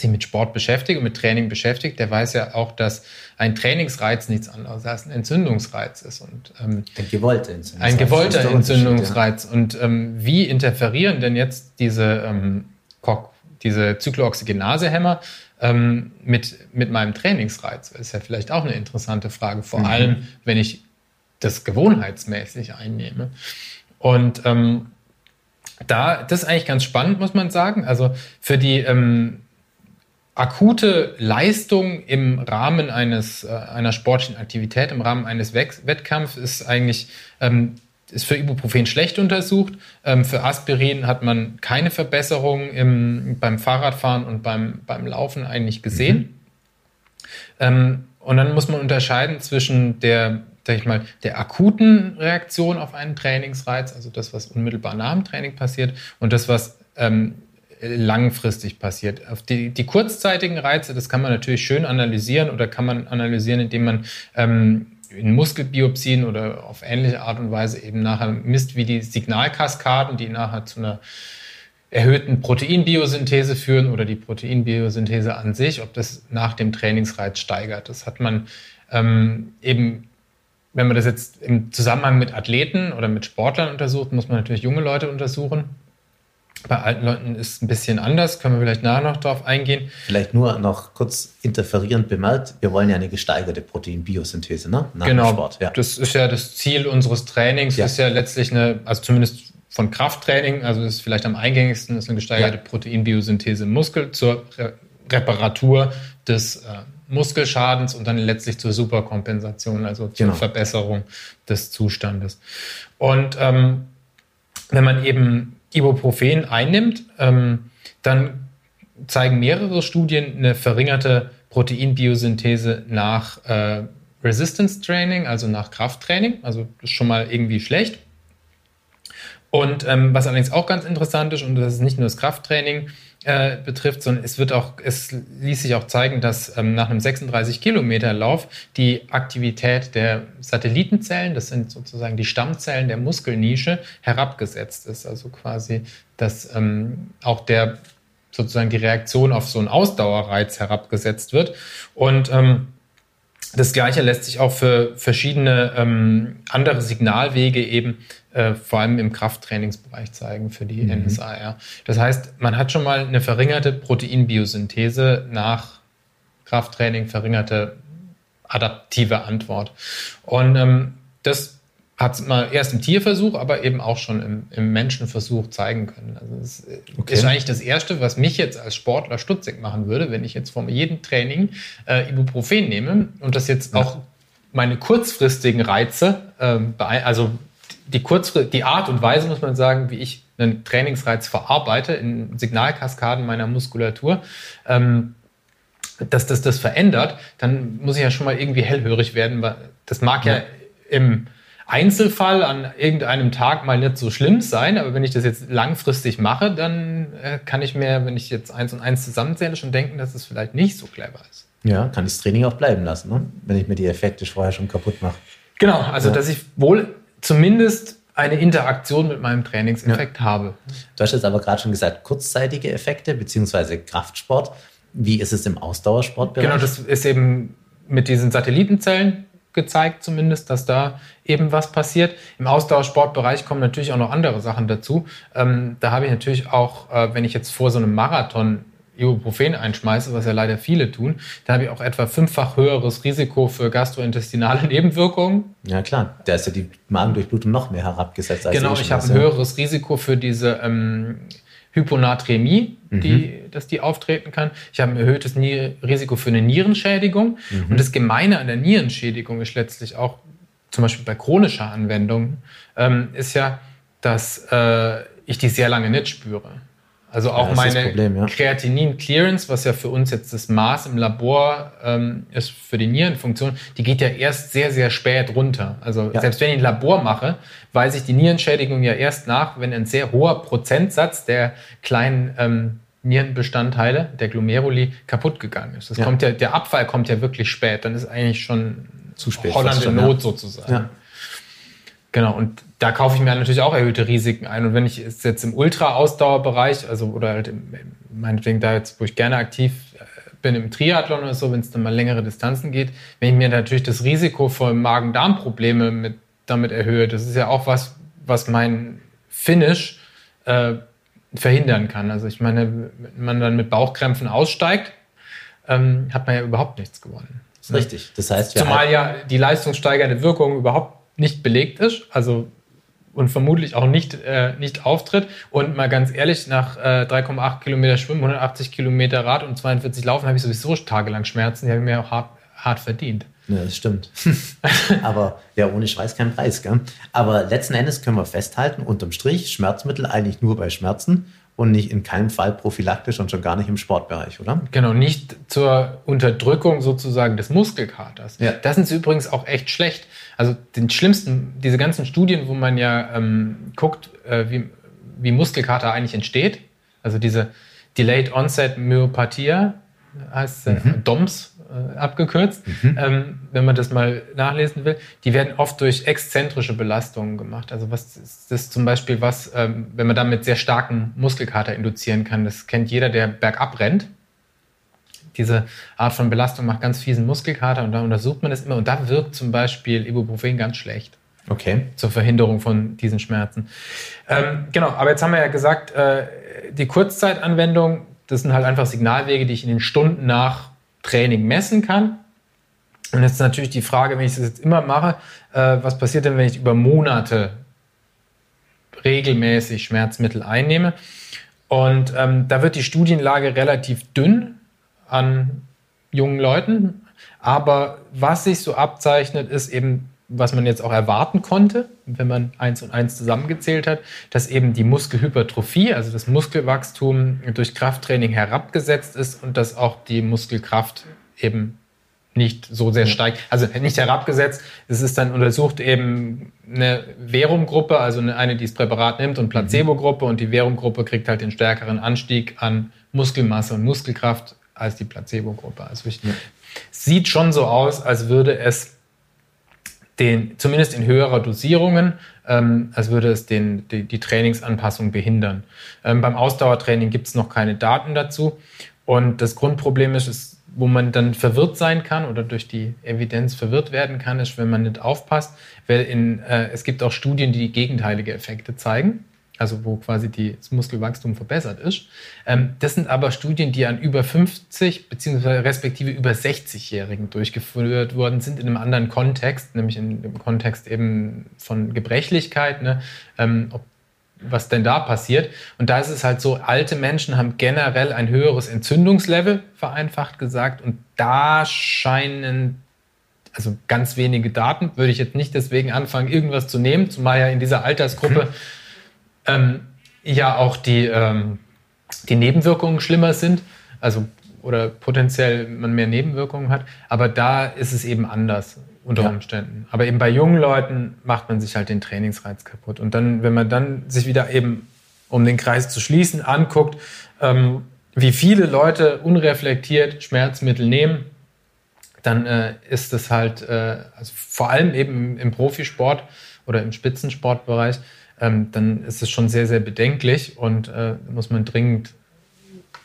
sich mit Sport beschäftigt und mit Training beschäftigt, der weiß ja auch, dass ein Trainingsreiz nichts anderes als ein Entzündungsreiz ist. Und, ähm, ein gewollter Entzündungsreiz. Ein gewollter Entzündungsreiz. Ja. Und ähm, wie interferieren denn jetzt diese, ähm, diese Zyklooxygenasehämmer ähm, mit, mit meinem Trainingsreiz? Das ist ja vielleicht auch eine interessante Frage, vor mhm. allem wenn ich das gewohnheitsmäßig einnehme. Und ähm, da, das ist eigentlich ganz spannend, muss man sagen. Also für die ähm, akute Leistung im Rahmen eines, äh, einer sportlichen Aktivität, im Rahmen eines Wettkampfs ist eigentlich ähm, ist für Ibuprofen schlecht untersucht. Ähm, für Aspirin hat man keine Verbesserung im, beim Fahrradfahren und beim, beim Laufen eigentlich gesehen. Mhm. Ähm, und dann muss man unterscheiden zwischen der, sag ich mal, der akuten Reaktion auf einen Trainingsreiz, also das, was unmittelbar nach dem Training passiert, und das, was ähm, langfristig passiert. Die, die kurzzeitigen Reize, das kann man natürlich schön analysieren oder kann man analysieren, indem man ähm, in Muskelbiopsien oder auf ähnliche Art und Weise eben nachher misst, wie die Signalkaskaden, die nachher zu einer erhöhten Proteinbiosynthese führen oder die Proteinbiosynthese an sich, ob das nach dem Trainingsreiz steigert. Das hat man ähm, eben, wenn man das jetzt im Zusammenhang mit Athleten oder mit Sportlern untersucht, muss man natürlich junge Leute untersuchen. Bei alten Leuten ist es ein bisschen anders, können wir vielleicht nachher noch drauf eingehen. Vielleicht nur noch kurz interferierend bemerkt, wir wollen ja eine gesteigerte Proteinbiosynthese, ne? Nach genau, Sport. Ja. das ist ja das Ziel unseres Trainings, ja. ist ja letztlich eine, also zumindest von Krafttraining, also ist vielleicht am eingängigsten, ist eine gesteigerte ja. Proteinbiosynthese im Muskel zur Re Reparatur des äh, Muskelschadens und dann letztlich zur Superkompensation, also zur genau. Verbesserung des Zustandes. Und ähm, wenn man eben Ibuprofen einnimmt, ähm, dann zeigen mehrere Studien eine verringerte Proteinbiosynthese nach äh, Resistance Training, also nach Krafttraining. Also das ist schon mal irgendwie schlecht. Und ähm, was allerdings auch ganz interessant ist, und das ist nicht nur das Krafttraining äh, betrifft, sondern es wird auch, es ließ sich auch zeigen, dass ähm, nach einem 36 Kilometer Lauf die Aktivität der Satellitenzellen, das sind sozusagen die Stammzellen der Muskelnische, herabgesetzt ist. Also quasi, dass ähm, auch der sozusagen die Reaktion auf so einen Ausdauerreiz herabgesetzt wird. Und ähm, das Gleiche lässt sich auch für verschiedene ähm, andere Signalwege eben äh, vor allem im Krafttrainingsbereich zeigen für die mhm. NSAR. Das heißt, man hat schon mal eine verringerte Proteinbiosynthese nach Krafttraining, verringerte adaptive Antwort. Und ähm, das hat man erst im Tierversuch, aber eben auch schon im, im Menschenversuch zeigen können. Also es okay. ist eigentlich das Erste, was mich jetzt als Sportler stutzig machen würde, wenn ich jetzt vor jedem Training äh, Ibuprofen nehme und das jetzt ja. auch meine kurzfristigen Reize, äh, also die, Kurzfrist, die Art und Weise, muss man sagen, wie ich einen Trainingsreiz verarbeite in Signalkaskaden meiner Muskulatur, ähm, dass das das verändert, dann muss ich ja schon mal irgendwie hellhörig werden, weil das mag ja, ja im Einzelfall an irgendeinem Tag mal nicht so schlimm sein, aber wenn ich das jetzt langfristig mache, dann äh, kann ich mir, wenn ich jetzt eins und eins zusammenzähle, schon denken, dass es vielleicht nicht so clever ist. Ja, kann ich das Training auch bleiben lassen, ne? wenn ich mir die Effekte vorher schon kaputt mache. Genau, also ja. dass ich wohl zumindest eine Interaktion mit meinem Trainingseffekt ja. habe. Du hast jetzt aber gerade schon gesagt, kurzzeitige Effekte beziehungsweise Kraftsport. Wie ist es im Ausdauersportbereich? Genau, das ist eben mit diesen Satellitenzellen gezeigt zumindest, dass da eben was passiert. Im Ausdauersportbereich kommen natürlich auch noch andere Sachen dazu. Ähm, da habe ich natürlich auch, äh, wenn ich jetzt vor so einem Marathon Ibuprofen einschmeiße, was ja leider viele tun, da habe ich auch etwa fünffach höheres Risiko für gastrointestinale Nebenwirkungen. Ja klar, da ist ja die Magendurchblutung noch mehr herabgesetzt. Als genau, ich habe ein höheres Risiko für diese ähm, Hyponatremie, die, mhm. dass die auftreten kann. Ich habe ein erhöhtes Risiko für eine Nierenschädigung. Mhm. Und das Gemeine an der Nierenschädigung ist letztlich auch, zum Beispiel bei chronischer Anwendung, ähm, ist ja, dass äh, ich die sehr lange nicht spüre. Also auch ja, meine Problem, ja. Kreatinin-Clearance, was ja für uns jetzt das Maß im Labor ähm, ist für die Nierenfunktion, die geht ja erst sehr, sehr spät runter. Also ja. selbst wenn ich ein Labor mache, weise ich die Nierenschädigung ja erst nach, wenn ein sehr hoher Prozentsatz der kleinen ähm, Nierenbestandteile, der Glomeruli, kaputt gegangen ist. Das kommt ja, der Abfall kommt ja wirklich spät. Dann ist eigentlich schon zu spät. Holland in Not sozusagen. Genau, und da kaufe ich mir natürlich auch erhöhte Risiken ein. Und wenn ich es jetzt im Ultra-Ausdauerbereich, also oder halt im, meinetwegen da jetzt, wo ich gerne aktiv äh, bin im Triathlon oder so, wenn es dann mal längere Distanzen geht, wenn ich mir natürlich das Risiko vor Magen-Darm-Probleme mit, damit erhöhe, das ist ja auch was, was mein Finish äh, verhindern kann. Also ich meine, wenn man dann mit Bauchkrämpfen aussteigt, ähm, hat man ja überhaupt nichts gewonnen. Richtig. Das heißt, Zumal ja die leistungssteigernde Wirkung überhaupt nicht belegt ist. Also und vermutlich auch nicht, äh, nicht auftritt. Und mal ganz ehrlich, nach äh, 3,8 Kilometer Schwimmen, 180 Kilometer Rad und 42 Laufen habe ich sowieso tagelang Schmerzen. Die habe ich mir auch hart, hart verdient. Ja, das stimmt. Aber ja, ohne Schweiß kein Preis. Gell? Aber letzten Endes können wir festhalten, unterm Strich, Schmerzmittel eigentlich nur bei Schmerzen und nicht in keinem Fall prophylaktisch und schon gar nicht im Sportbereich, oder? Genau, nicht zur Unterdrückung sozusagen des Muskelkaters. Ja. Das sind übrigens auch echt schlecht. Also den schlimmsten, diese ganzen Studien, wo man ja ähm, guckt, äh, wie, wie Muskelkater eigentlich entsteht, also diese Delayed Onset Myopathia, heißt äh, mhm. DOMS äh, abgekürzt, mhm. ähm, wenn man das mal nachlesen will, die werden oft durch exzentrische Belastungen gemacht. Also was ist das zum Beispiel was, ähm, wenn man damit sehr starken Muskelkater induzieren kann, das kennt jeder, der bergab rennt. Diese Art von Belastung macht ganz fiesen Muskelkater und da untersucht man das immer und da wirkt zum Beispiel Ibuprofen ganz schlecht. Okay. Zur Verhinderung von diesen Schmerzen. Ähm, genau, aber jetzt haben wir ja gesagt, äh, die Kurzzeitanwendung, das sind halt einfach Signalwege, die ich in den Stunden nach Training messen kann. Und jetzt ist natürlich die Frage, wenn ich das jetzt immer mache, äh, was passiert denn, wenn ich über Monate regelmäßig Schmerzmittel einnehme? Und ähm, da wird die Studienlage relativ dünn an jungen Leuten. Aber was sich so abzeichnet, ist eben, was man jetzt auch erwarten konnte, wenn man eins und eins zusammengezählt hat, dass eben die Muskelhypertrophie, also das Muskelwachstum durch Krafttraining herabgesetzt ist und dass auch die Muskelkraft eben nicht so sehr steigt. Also nicht herabgesetzt, es ist dann untersucht eben eine Verum-Gruppe, also eine, die das Präparat nimmt und Placebo-Gruppe und die Verum-Gruppe kriegt halt den stärkeren Anstieg an Muskelmasse und Muskelkraft als die Placebo-Gruppe. Also ich, ja. sieht schon so aus, als würde es den, zumindest in höherer Dosierungen, ähm, als würde es den, die, die Trainingsanpassung behindern. Ähm, beim Ausdauertraining gibt es noch keine Daten dazu. Und das Grundproblem ist, ist, wo man dann verwirrt sein kann oder durch die Evidenz verwirrt werden kann, ist, wenn man nicht aufpasst. Weil in, äh, es gibt auch Studien, die gegenteilige Effekte zeigen also wo quasi die, das Muskelwachstum verbessert ist. Ähm, das sind aber Studien, die an über 50 beziehungsweise respektive über 60-Jährigen durchgeführt worden sind, in einem anderen Kontext, nämlich in dem Kontext eben von Gebrechlichkeit, ne? ähm, ob, was denn da passiert. Und da ist es halt so, alte Menschen haben generell ein höheres Entzündungslevel, vereinfacht gesagt, und da scheinen also ganz wenige Daten, würde ich jetzt nicht deswegen anfangen, irgendwas zu nehmen, zumal ja in dieser Altersgruppe mhm ähm, ja auch die, ähm, die Nebenwirkungen schlimmer sind, also oder potenziell man mehr Nebenwirkungen hat. Aber da ist es eben anders unter ja. Umständen. Aber eben bei jungen Leuten macht man sich halt den Trainingsreiz kaputt. Und dann, wenn man dann sich wieder eben, um den Kreis zu schließen, anguckt, ähm, wie viele Leute unreflektiert Schmerzmittel nehmen, dann äh, ist es halt, äh, also vor allem eben im, im Profisport oder im Spitzensportbereich, ähm, dann ist es schon sehr, sehr bedenklich und äh, muss man dringend,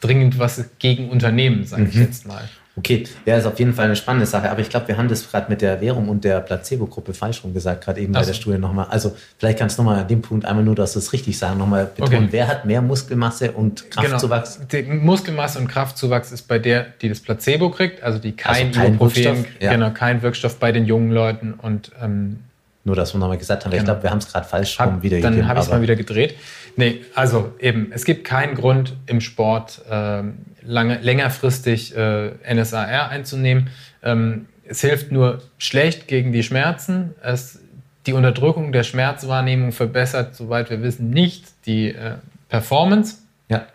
dringend was gegen unternehmen, sage mhm. ich jetzt mal. Okay, ja, ist auf jeden Fall eine spannende Sache. Aber ich glaube, wir haben das gerade mit der Währung und der Placebo-Gruppe falsch rum gesagt, gerade eben also. bei der Studie nochmal. Also vielleicht kannst du nochmal an dem Punkt einmal nur, dass du es richtig sagen, nochmal betonen. Okay. Wer hat mehr Muskelmasse und. Kraftzuwachs? Genau. Die Muskelmasse und Kraftzuwachs ist bei der, die das Placebo kriegt, also die kein, also kein Wirkstoff, ja. genau, kein Wirkstoff bei den jungen Leuten und ähm, nur, dass wir nochmal gesagt haben, genau. ich glaube, wir haben es gerade falsch rum wiedergegeben. Dann habe ich es mal wieder gedreht. Nee, also eben, es gibt keinen Grund im Sport äh, lange, längerfristig äh, NSAR einzunehmen. Ähm, es hilft nur schlecht gegen die Schmerzen. Es, die Unterdrückung der Schmerzwahrnehmung verbessert, soweit wir wissen, nicht die äh, Performance. Ja.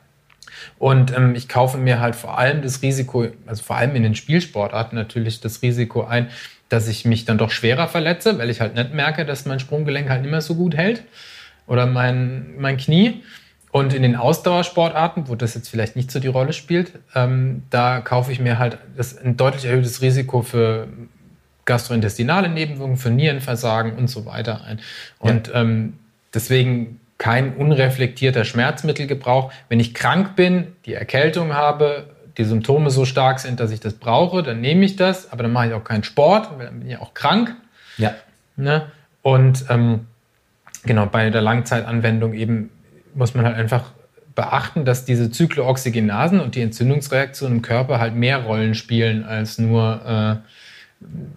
Und ähm, ich kaufe mir halt vor allem das Risiko, also vor allem in den Spielsportarten natürlich das Risiko ein, dass ich mich dann doch schwerer verletze, weil ich halt nicht merke, dass mein Sprunggelenk halt nicht mehr so gut hält oder mein, mein Knie. Und in den Ausdauersportarten, wo das jetzt vielleicht nicht so die Rolle spielt, ähm, da kaufe ich mir halt das, ein deutlich erhöhtes Risiko für gastrointestinale Nebenwirkungen, für Nierenversagen und so weiter ein. Und ja. ähm, deswegen kein unreflektierter Schmerzmittelgebrauch. Wenn ich krank bin, die Erkältung habe, die Symptome so stark sind, dass ich das brauche, dann nehme ich das, aber dann mache ich auch keinen Sport, weil dann bin ich auch krank. Ja. Ne? Und ähm, genau, bei der Langzeitanwendung eben muss man halt einfach beachten, dass diese Zyklooxygenasen und die Entzündungsreaktionen im Körper halt mehr Rollen spielen als nur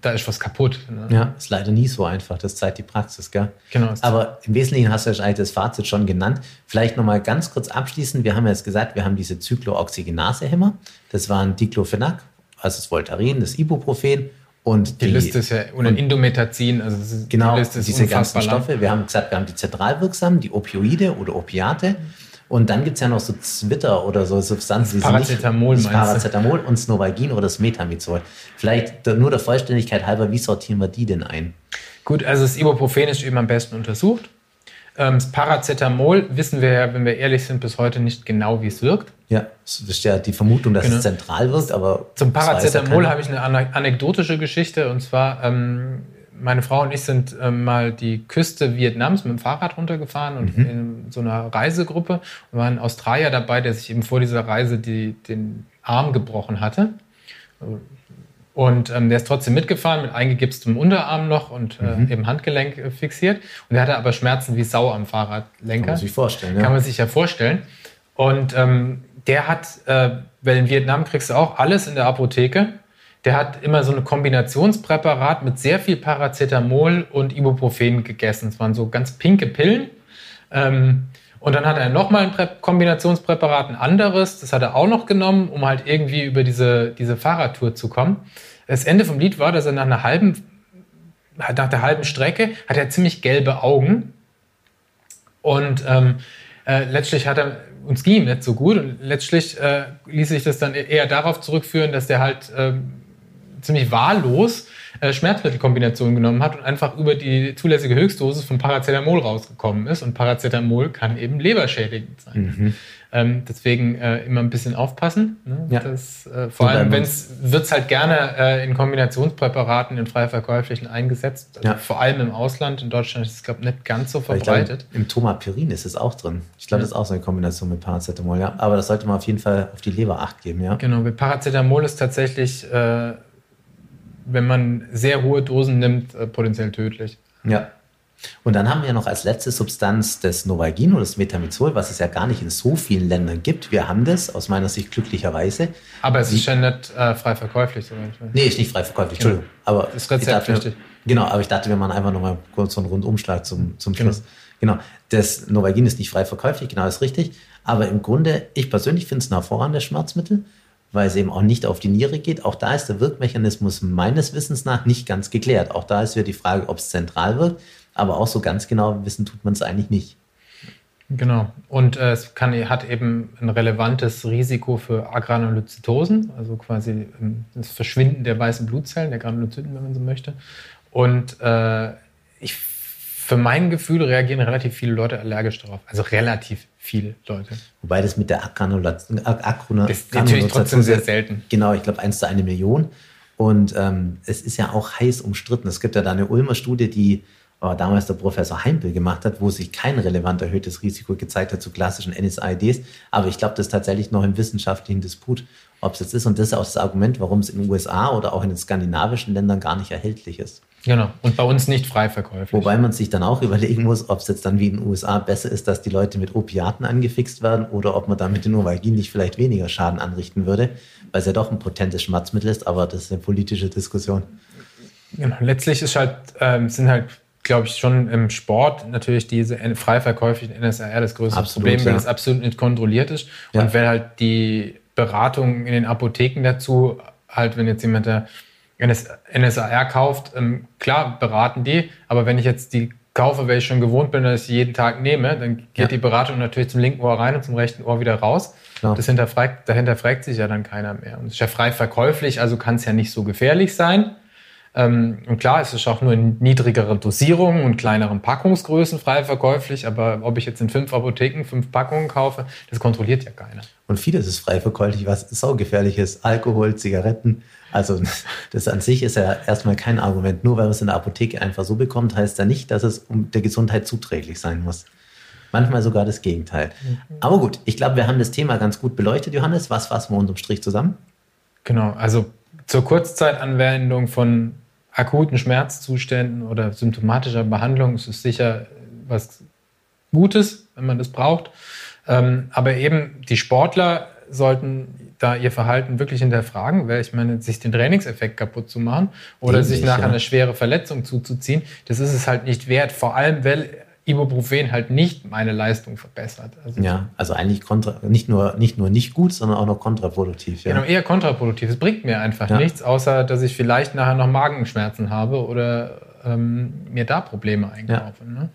da ist was kaputt. Ne? Ja, ist leider nie so einfach. Das zeigt die Praxis, gell? Genau. Aber im Wesentlichen hast du ja eigentlich das Fazit schon genannt. Vielleicht nochmal ganz kurz abschließend. Wir haben ja jetzt gesagt, wir haben diese Zyklooxygenase-Hämmer. Das waren Diclofenac, also das Voltaren, das Ibuprofen und die, die Liste ist ja ohne Indometazin, also genau, die Liste ist diese ganzen Stoffe. Wir haben gesagt, wir haben die zentralwirksamen, die Opioide oder Opiate. Und dann gibt es ja noch so Zwitter oder so Substanzen. Das Paracetamol nicht, das Paracetamol und das Novagin oder das Metamizol. Vielleicht nur der Vollständigkeit halber, wie sortieren wir die denn ein? Gut, also das Ibuprofen ist eben am besten untersucht. Ähm, das Paracetamol wissen wir ja, wenn wir ehrlich sind, bis heute nicht genau, wie es wirkt. Ja, es ist ja die Vermutung, dass genau. es zentral wirkt, aber. Zum Paracetamol habe ich eine anekdotische Geschichte und zwar, ähm, meine Frau und ich sind ähm, mal die Küste Vietnams mit dem Fahrrad runtergefahren und mhm. in so einer Reisegruppe und waren ein Australier dabei, der sich eben vor dieser Reise die, den Arm gebrochen hatte. Und ähm, der ist trotzdem mitgefahren mit eingegipstem Unterarm noch und äh, mhm. eben Handgelenk äh, fixiert. Und er hatte aber Schmerzen wie Sau am Fahrradlenker. Kann man sich vorstellen, ja. Kann man sich ja vorstellen. Und ähm, der hat, äh, weil in Vietnam kriegst du auch alles in der Apotheke. Der hat immer so ein Kombinationspräparat mit sehr viel Paracetamol und Ibuprofen gegessen. Es waren so ganz pinke Pillen. Ähm, und dann hat er nochmal ein Prä Kombinationspräparat, ein anderes, das hat er auch noch genommen, um halt irgendwie über diese, diese Fahrradtour zu kommen. Das Ende vom Lied war, dass er nach einer halben, nach der halben Strecke hat er ziemlich gelbe Augen. Und ähm, äh, letztlich hat er uns ging ihm nicht so gut und letztlich äh, ließ sich das dann eher darauf zurückführen, dass der halt äh, ziemlich wahllos äh, Schmerzmittelkombinationen genommen hat und einfach über die zulässige Höchstdosis von Paracetamol rausgekommen ist. Und Paracetamol kann eben leberschädigend sein. Mhm. Ähm, deswegen äh, immer ein bisschen aufpassen. Ne? Ja. Das, äh, vor allem, wenn es wird es halt gerne äh, in Kombinationspräparaten in frei verkäuflichen eingesetzt. Also ja. Vor allem im Ausland. In Deutschland ist es, glaube ich, nicht ganz so verbreitet. Glaub, Im Tomapirin ist es auch drin. Ich glaube, ja. das ist auch so eine Kombination mit Paracetamol. Ja. Aber das sollte man auf jeden Fall auf die Leber acht geben. Ja. Genau, mit Paracetamol ist tatsächlich, wenn man sehr hohe Dosen nimmt, äh, potenziell tödlich. Ja. Und dann haben wir noch als letzte Substanz das Novagin oder das Metamizol, was es ja gar nicht in so vielen Ländern gibt. Wir haben das aus meiner Sicht glücklicherweise. Aber es ist ja nicht äh, frei verkäuflich. So nee, ist nicht frei verkäuflich, Entschuldigung. Aber das ist rezeptpflichtig. Genau, aber ich dachte, wir machen einfach nochmal kurz so einen Rundumschlag zum, zum genau. Schluss. Genau. genau. Das Novagin ist nicht frei verkäuflich, genau ist richtig. Aber im Grunde, ich persönlich finde es ein hervorragendes Schmerzmittel, weil es eben auch nicht auf die Niere geht. Auch da ist der Wirkmechanismus meines Wissens nach nicht ganz geklärt. Auch da ist wieder die Frage, ob es zentral wirkt aber auch so ganz genau wissen tut man es eigentlich nicht. Genau. Und äh, es kann, hat eben ein relevantes Risiko für Agranulozytosen, also quasi ähm, das Verschwinden der weißen Blutzellen, der Granulozyten, wenn man so möchte. Und äh, ich, für mein Gefühl reagieren relativ viele Leute allergisch darauf. Also relativ viele Leute. Wobei das mit der Agranulation. Das ist natürlich trotzdem sehr selten. Genau, ich glaube, eins zu eine Million. Und ähm, es ist ja auch heiß umstritten. Es gibt ja da eine Ulmer Studie, die aber damals der Professor Heimpel gemacht hat, wo sich kein relevant erhöhtes Risiko gezeigt hat zu klassischen NSAIDs. Aber ich glaube, das ist tatsächlich noch im wissenschaftlichen Disput, ob es jetzt ist. Und das ist auch das Argument, warum es in den USA oder auch in den skandinavischen Ländern gar nicht erhältlich ist. Genau. Und bei uns nicht frei verkäuflich. Wobei man sich dann auch überlegen muss, ob es jetzt dann wie in den USA besser ist, dass die Leute mit Opiaten angefixt werden oder ob man da mit den Novagin nicht vielleicht weniger Schaden anrichten würde, weil es ja doch ein potentes Schmerzmittel ist, aber das ist eine politische Diskussion. Genau. Letztlich ist halt, ähm, sind halt glaube ich, schon im Sport natürlich diese frei verkäuflichen NSAR das größte absolut, Problem, weil ja. es absolut nicht kontrolliert ist. Ja. Und wenn halt die Beratung in den Apotheken dazu, halt, wenn jetzt jemand der NSAR kauft, ähm, klar beraten die, aber wenn ich jetzt die kaufe, weil ich schon gewohnt bin, dass ich jeden Tag nehme, dann geht ja. die Beratung natürlich zum linken Ohr rein und zum rechten Ohr wieder raus. Klar. Das hinterfragt, dahinter fragt sich ja dann keiner mehr. Und es ist ja frei verkäuflich, also kann es ja nicht so gefährlich sein. Ähm, und klar, es ist auch nur in niedrigeren Dosierungen und kleineren Packungsgrößen frei verkäuflich, aber ob ich jetzt in fünf Apotheken fünf Packungen kaufe, das kontrolliert ja keiner. Und vieles ist frei verkäuflich, was saugefährlich ist. Alkohol, Zigaretten. Also das an sich ist ja erstmal kein Argument. Nur weil man es in der Apotheke einfach so bekommt, heißt ja nicht, dass es um der Gesundheit zuträglich sein muss. Manchmal sogar das Gegenteil. Mhm. Aber gut, ich glaube, wir haben das Thema ganz gut beleuchtet, Johannes. Was fassen wir unterm Strich zusammen? Genau, also zur Kurzzeitanwendung von akuten Schmerzzuständen oder symptomatischer Behandlung ist es sicher was Gutes, wenn man das braucht. Ähm, aber eben die Sportler sollten da ihr Verhalten wirklich hinterfragen, weil ich meine, sich den Trainingseffekt kaputt zu machen oder Ähnlich, sich nachher ja. eine schwere Verletzung zuzuziehen, das ist es halt nicht wert. Vor allem, weil Ibuprofen halt nicht meine Leistung verbessert. Also Ja, also eigentlich kontra, nicht nur, nicht nur nicht gut, sondern auch noch kontraproduktiv. Ja. Genau, eher kontraproduktiv. Es bringt mir einfach Ja. nichts, außer dass ich vielleicht nachher noch Magenschmerzen habe oder ähm, mir da Probleme einkaufe. Ne?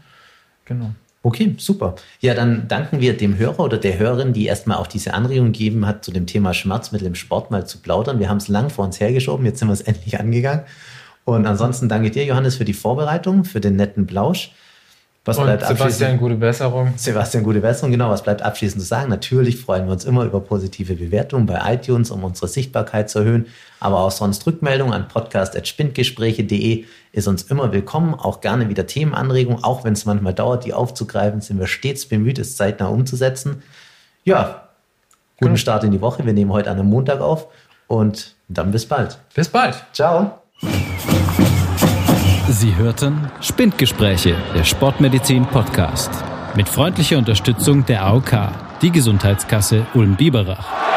Genau. Okay, super. Ja, dann danken wir dem Hörer oder der Hörerin, die erstmal auch diese Anregung gegeben hat, zu dem Thema Schmerzmittel im Sport mal zu plaudern. Wir haben es lang vor uns hergeschoben, jetzt sind wir es endlich angegangen. Und ansonsten danke dir, Johannes, für die Vorbereitung, für den netten Plausch. Was Und bleibt Sebastian, gute Besserung. Sebastian, gute Besserung. Genau, was bleibt abschließend zu sagen? Natürlich freuen wir uns immer über positive Bewertungen bei iTunes, um unsere Sichtbarkeit zu erhöhen. Aber auch sonst Rückmeldungen an podcast.spindgespräche.de ist uns immer willkommen. Auch gerne wieder Themenanregungen. Auch wenn es manchmal dauert, die aufzugreifen, sind wir stets bemüht, es zeitnah umzusetzen. Ja, guten Genau. Start in die Woche. Wir nehmen heute an einem Montag auf und dann bis bald. Bis bald. Ciao. Sie hörten Spindgespräche, der Sportmedizin Podcast. Mit freundlicher Unterstützung der AOK, die Gesundheitskasse Ulm-Biberach.